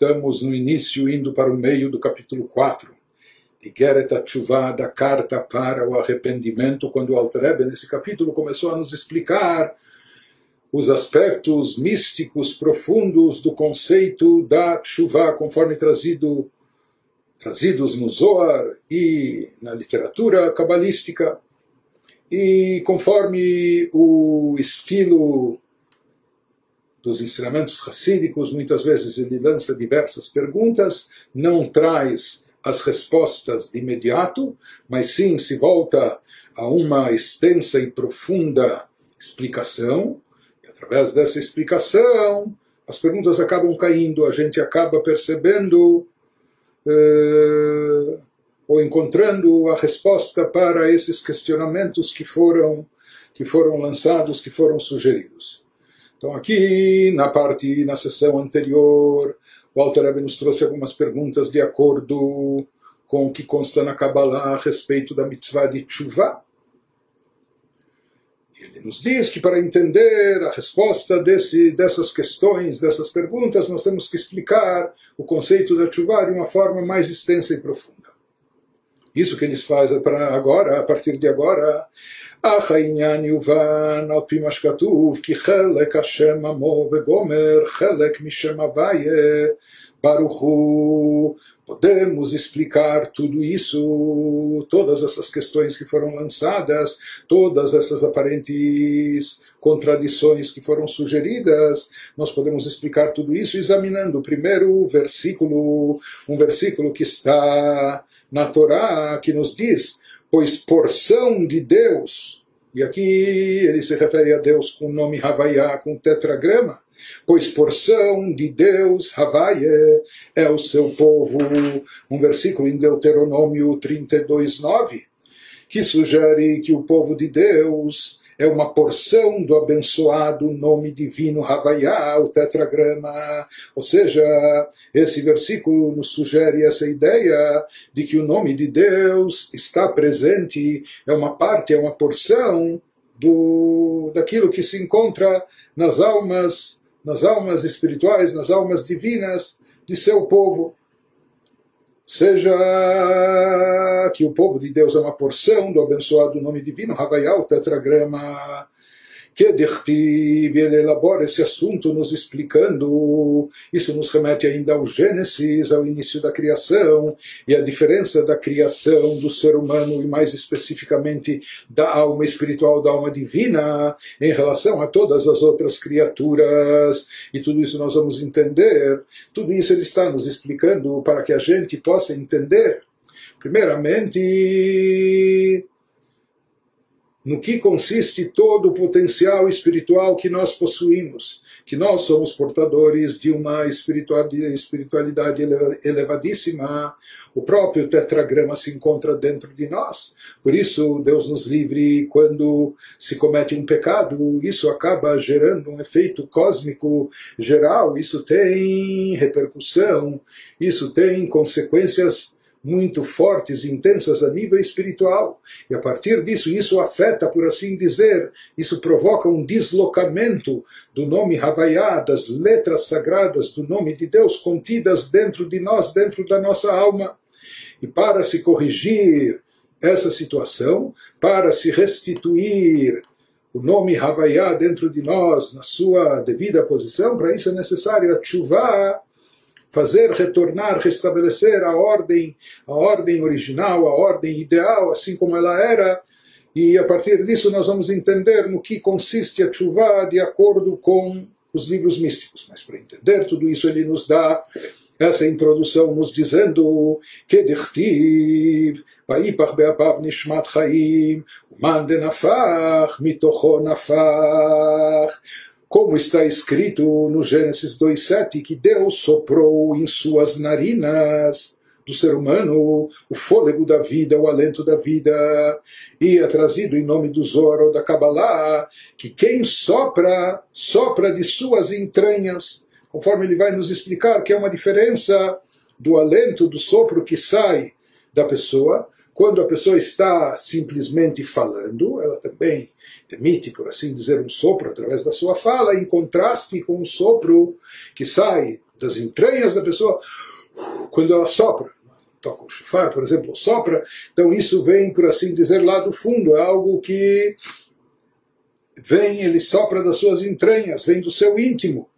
estamos no início, indo para o meio do capítulo 4. De Geret Atchuvah, da carta para o arrependimento, quando o Alter nesse capítulo, começou a nos explicar os aspectos místicos profundos do conceito da chuva, conforme trazido, trazidos no Zohar e na literatura cabalística, e conforme o estilo dos ensinamentos racídicos, muitas vezes ele lança diversas perguntas, não traz as respostas de imediato, mas sim se volta a uma extensa e profunda explicação, através dessa explicação, as perguntas acabam caindo, a gente acaba percebendo eh, ou encontrando a resposta para esses questionamentos que foram que foram lançados, que foram sugeridos. Então aqui na parte na sessão anterior, Walter Rebbe nos trouxe algumas perguntas de acordo com o que consta na Kabbalah a respeito da mitzvah de tshuva, ele nos diz que para entender a resposta desse, dessas questões, dessas perguntas, nós temos que explicar o conceito da chuva de uma forma mais extensa e profunda. Isso que eles fazem para agora, a partir de agora. אך העניין יובן על פי מה שכתוב כי חלק השם עמו וגומר חלק משם הוויה ברוך הוא Podemos explicar tudo isso, todas essas questões que foram lançadas, todas essas aparentes contradições que foram sugeridas, nós podemos explicar tudo isso examinando o primeiro versículo, um versículo que está na Torá, que nos diz: Pois porção de Deus, e aqui ele se refere a Deus com o nome Havaiá, com tetragrama, pois porção de Deus, Havaie, é o seu povo. Um versículo em Deuteronômio 32, 9, que sugere que o povo de Deus é uma porção do abençoado nome divino Havaiá, o tetragrama. Ou seja, esse versículo nos sugere essa ideia de que o nome de Deus está presente, é uma parte, é uma porção do, daquilo que se encontra nas almas nas almas espirituais, nas almas divinas de seu povo. Seja que o povo de Deus é uma porção do abençoado nome divino, Havaiah, o tetragrama que Dirtiv, ele elabora esse assunto nos explicando, isso nos remete ainda ao Gênesis, ao início da criação, e a diferença da criação do ser humano, e mais especificamente da alma espiritual, da alma divina, em relação a todas as outras criaturas, e tudo isso nós vamos entender, tudo isso ele está nos explicando para que a gente possa entender, primeiramente, no que consiste todo o potencial espiritual que nós possuímos, que nós somos portadores de uma espiritualidade elevadíssima. O próprio tetragrama se encontra dentro de nós. Por isso, Deus nos livre quando se comete um pecado, isso acaba gerando um efeito cósmico geral, isso tem repercussão, isso tem consequências muito fortes intensas a nível espiritual. E a partir disso, isso afeta, por assim dizer, isso provoca um deslocamento do nome Havaiá, das letras sagradas do nome de Deus contidas dentro de nós, dentro da nossa alma. E para se corrigir essa situação, para se restituir o nome Havaiá dentro de nós, na sua devida posição, para isso é necessário a chuva fazer retornar, restabelecer a ordem, a ordem original, a ordem ideal, assim como ela era, e a partir disso nós vamos entender no que consiste a chuva de acordo com os livros místicos. Mas para entender tudo isso ele nos dá essa introdução nos dizendo que dichtiv ויפח באפיו נשמת חיים, ומאן דנפח מתוכו נפח como está escrito no Gênesis 2,7, que Deus soprou em suas narinas do ser humano o fôlego da vida, o alento da vida, e é trazido em nome do Zohar ou da Kabbalah, que quem sopra, sopra de suas entranhas, conforme ele vai nos explicar que é uma diferença do alento, do sopro que sai da pessoa, quando a pessoa está simplesmente falando, ela também emite, por assim dizer, um sopro através da sua fala, em contraste com o sopro que sai das entranhas da pessoa, quando ela sopra. Toca o chufar, por exemplo, sopra. Então isso vem, por assim dizer, lá do fundo. É algo que vem, ele sopra das suas entranhas, vem do seu íntimo.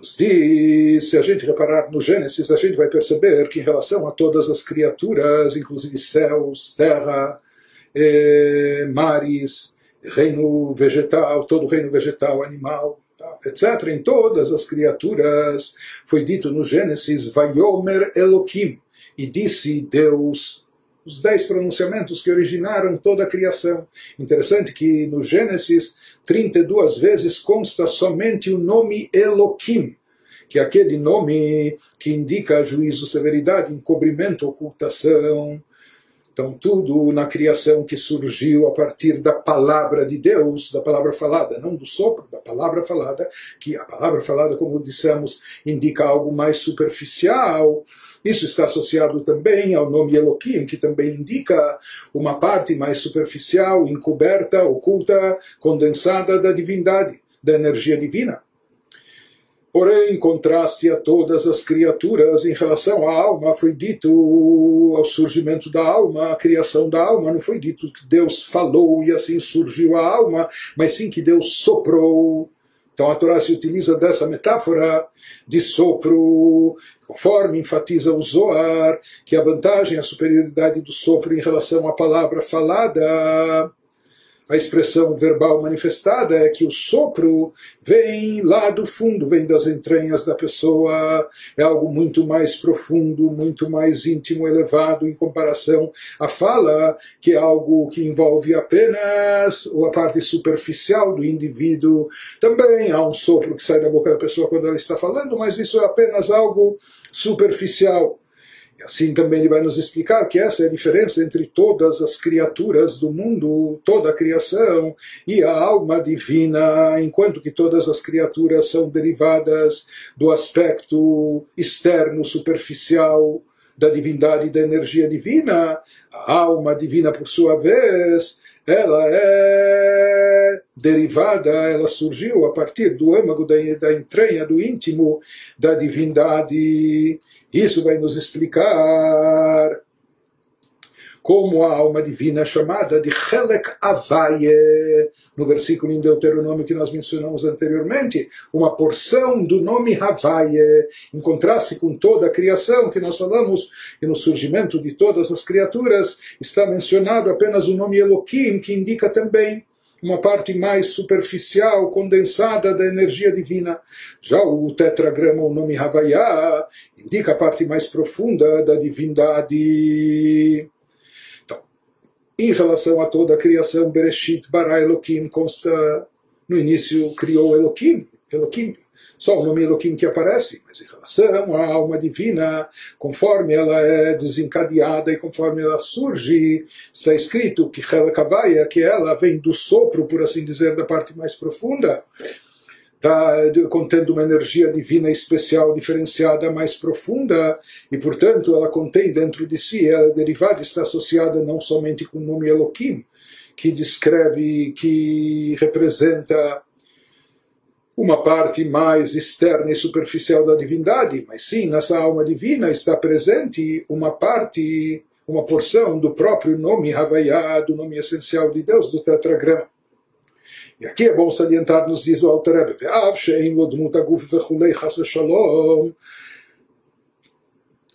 Nos diz, se a gente reparar no Gênesis, a gente vai perceber que em relação a todas as criaturas, inclusive céus, terra, eh, mares, reino vegetal, todo reino vegetal, animal, tá, etc., em todas as criaturas, foi dito no Gênesis, Vayomer Elohim, e disse Deus, os dez pronunciamentos que originaram toda a criação. Interessante que no Gênesis, 32 vezes consta somente o nome Elohim, que é aquele nome que indica juízo, severidade, encobrimento, ocultação, então, tudo na criação que surgiu a partir da palavra de Deus, da palavra falada, não do sopro, da palavra falada, que a palavra falada, como dissemos, indica algo mais superficial. Isso está associado também ao nome Elohim, que também indica uma parte mais superficial, encoberta, oculta, condensada da divindade, da energia divina. Porém, em contraste a todas as criaturas, em relação à alma, foi dito ao surgimento da alma, a criação da alma, não foi dito que Deus falou e assim surgiu a alma, mas sim que Deus soprou. Então a Torá se utiliza dessa metáfora de sopro, conforme enfatiza o Zohar, que a vantagem, a superioridade do sopro em relação à palavra falada a expressão verbal manifestada é que o sopro vem lá do fundo, vem das entranhas da pessoa, é algo muito mais profundo, muito mais íntimo, elevado em comparação à fala, que é algo que envolve apenas a parte superficial do indivíduo. Também há um sopro que sai da boca da pessoa quando ela está falando, mas isso é apenas algo superficial. E assim também ele vai nos explicar que essa é a diferença entre todas as criaturas do mundo, toda a criação e a alma divina, enquanto que todas as criaturas são derivadas do aspecto externo, superficial da divindade e da energia divina, a alma divina, por sua vez, ela é derivada, ela surgiu a partir do âmago da, da entranha, do íntimo da divindade. Isso vai nos explicar como a alma divina chamada de Helek Avaye, no versículo em Deuteronômio que nós mencionamos anteriormente, uma porção do nome Havaye, em contraste com toda a criação que nós falamos, e no surgimento de todas as criaturas está mencionado apenas o nome Elohim, que indica também uma parte mais superficial, condensada da energia divina. Já o tetragrama, o nome Havaiá, indica a parte mais profunda da divindade. Então, em relação a toda a criação, Bereshit bara Elohim consta, no início criou Elohim, Elohim só o nome Elohim que aparece, mas em relação à alma divina, conforme ela é desencadeada e conforme ela surge, está escrito que Helekabaya, que ela vem do sopro, por assim dizer, da parte mais profunda, tá, contendo uma energia divina especial, diferenciada, mais profunda, e portanto ela contém dentro de si, ela é derivada, está associada não somente com o nome Elohim, que descreve, que representa uma parte mais externa e superficial da divindade, mas sim, nessa alma divina está presente uma parte, uma porção do próprio nome Havaiá, do nome essencial de Deus, do tetragrama. E aqui é bom salientar, nos diz o Alter Rebbe, Ve'av lo vechulei chas v'shalom,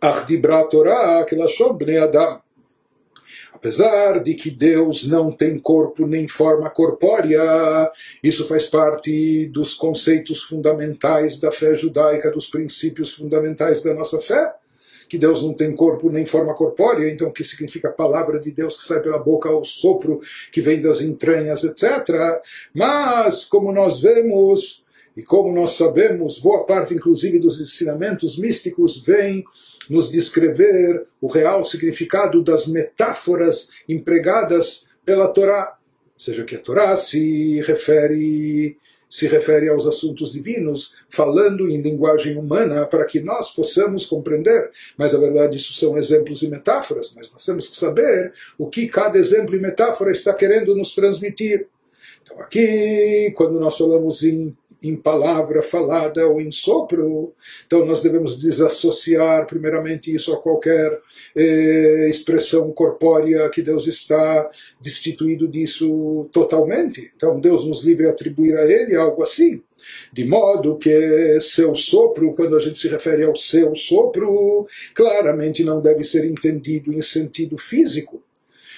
ach Torah kelashon bnei Adam. Apesar de que Deus não tem corpo nem forma corpórea, isso faz parte dos conceitos fundamentais da fé judaica, dos princípios fundamentais da nossa fé. Que Deus não tem corpo nem forma corpórea, então o que significa a palavra de Deus que sai pela boca, o sopro que vem das entranhas, etc. Mas, como nós vemos, e como nós sabemos, boa parte inclusive dos ensinamentos místicos vem nos descrever o real significado das metáforas empregadas pela Torá. Ou seja, que a Torá se refere se refere aos assuntos divinos, falando em linguagem humana para que nós possamos compreender. Mas, na verdade, isso são exemplos e metáforas, mas nós temos que saber o que cada exemplo e metáfora está querendo nos transmitir. Então, aqui, quando nós falamos em em palavra falada ou em sopro. Então nós devemos desassociar primeiramente isso a qualquer eh, expressão corpórea que Deus está destituído disso totalmente. Então Deus nos livre atribuir a Ele algo assim. De modo que seu sopro, quando a gente se refere ao seu sopro, claramente não deve ser entendido em sentido físico.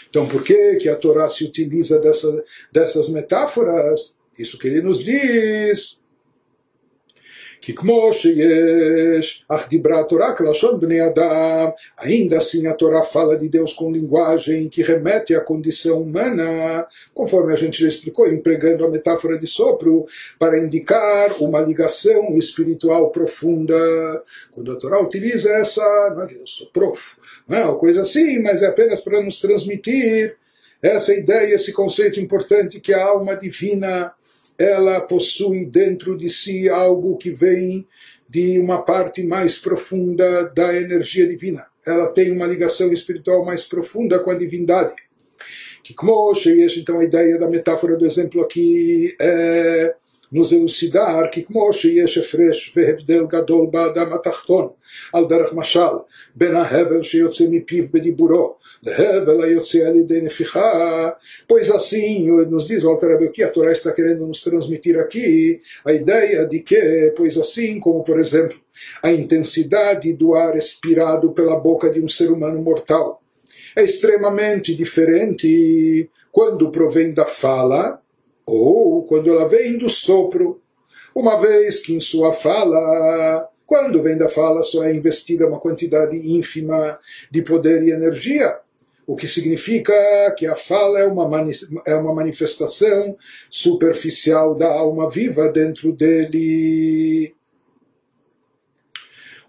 Então, por que, que a Torá se utiliza dessa, dessas metáforas? Isso que ele nos diz. Que como sheyesh, ah, Torá adam, ainda assim a Torá fala de Deus com linguagem que remete à condição humana, conforme a gente já explicou, empregando a metáfora de sopro para indicar uma ligação espiritual profunda. Quando a Torá utiliza essa, não é que eu sou prof, não, é coisa assim, mas é apenas para nos transmitir essa ideia, esse conceito importante que a alma divina ela possui dentro de si algo que vem de uma parte mais profunda da energia divina. Ela tem uma ligação espiritual mais profunda com a divindade. Que como então a ideia da metáfora do exemplo aqui é nos elucidar que כמו שיש הפרש והבדל גדול באדם התחתון על דרך משל בין ההבל שיוצא מפיו בדיבורו להבל היוצא על ידי נפיחה pois assim nos diz o Alter o que a Torá está querendo nos transmitir aqui a ideia de que pois assim como por exemplo a intensidade do ar expirado pela boca de um ser humano mortal é extremamente diferente quando provém da fala ou quando ela vem do sopro, uma vez que em sua fala, quando vem da fala, só é investida uma quantidade ínfima de poder e energia, o que significa que a fala é uma, é uma manifestação superficial da alma viva dentro dele.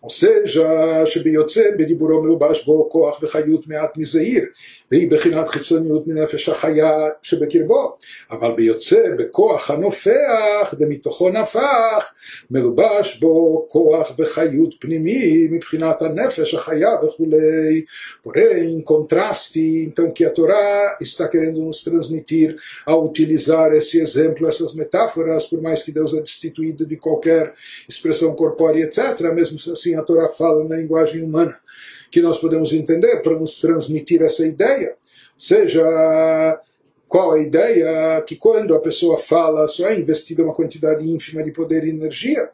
או seja, שביוצא בדיבורו מלובש בו כוח וחיות מעט מזעיר, והיא בחינת חיצוניות מנפש החיה שבקרבו, אבל ביוצא בכוח הנופח, דמתוכו נפח, מלובש בו כוח וחיות פנימי מבחינת הנפש החיה וכולי. Porém, em contraste, então, que a Torá está querendo nos transmitir ao utilizar esse exemplo, essas metáforas, por mais que Deus é destituído de qualquer expressão corpórea, etc., mesmo assim a Torá fala na linguagem humana, que nós podemos entender para nos transmitir essa ideia. Ou seja, qual a ideia? Que quando a pessoa fala, só é investida uma quantidade ínfima de poder e energia.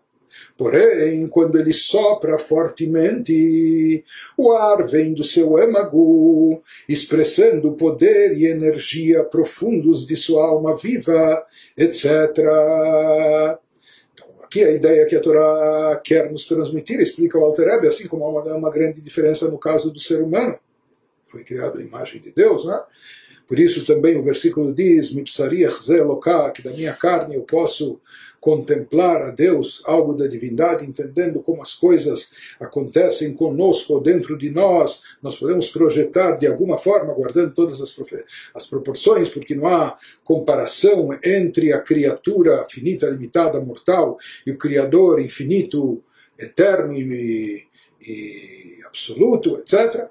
Porém, quando ele sopra fortemente, o ar vem do seu âmago, expressando poder e energia profundos de sua alma viva, etc que a ideia que a Torá quer nos transmitir, explica o Alter Rebbe, assim como há uma, uma grande diferença no caso do ser humano, foi criado a imagem de Deus, né? Por isso também o versículo diz, Mipsariach zeloká, que da minha carne eu posso contemplar a Deus, algo da divindade, entendendo como as coisas acontecem conosco, dentro de nós, nós podemos projetar de alguma forma, guardando todas as, as proporções, porque não há comparação entre a criatura finita, limitada, mortal, e o Criador infinito, eterno e, e absoluto, etc.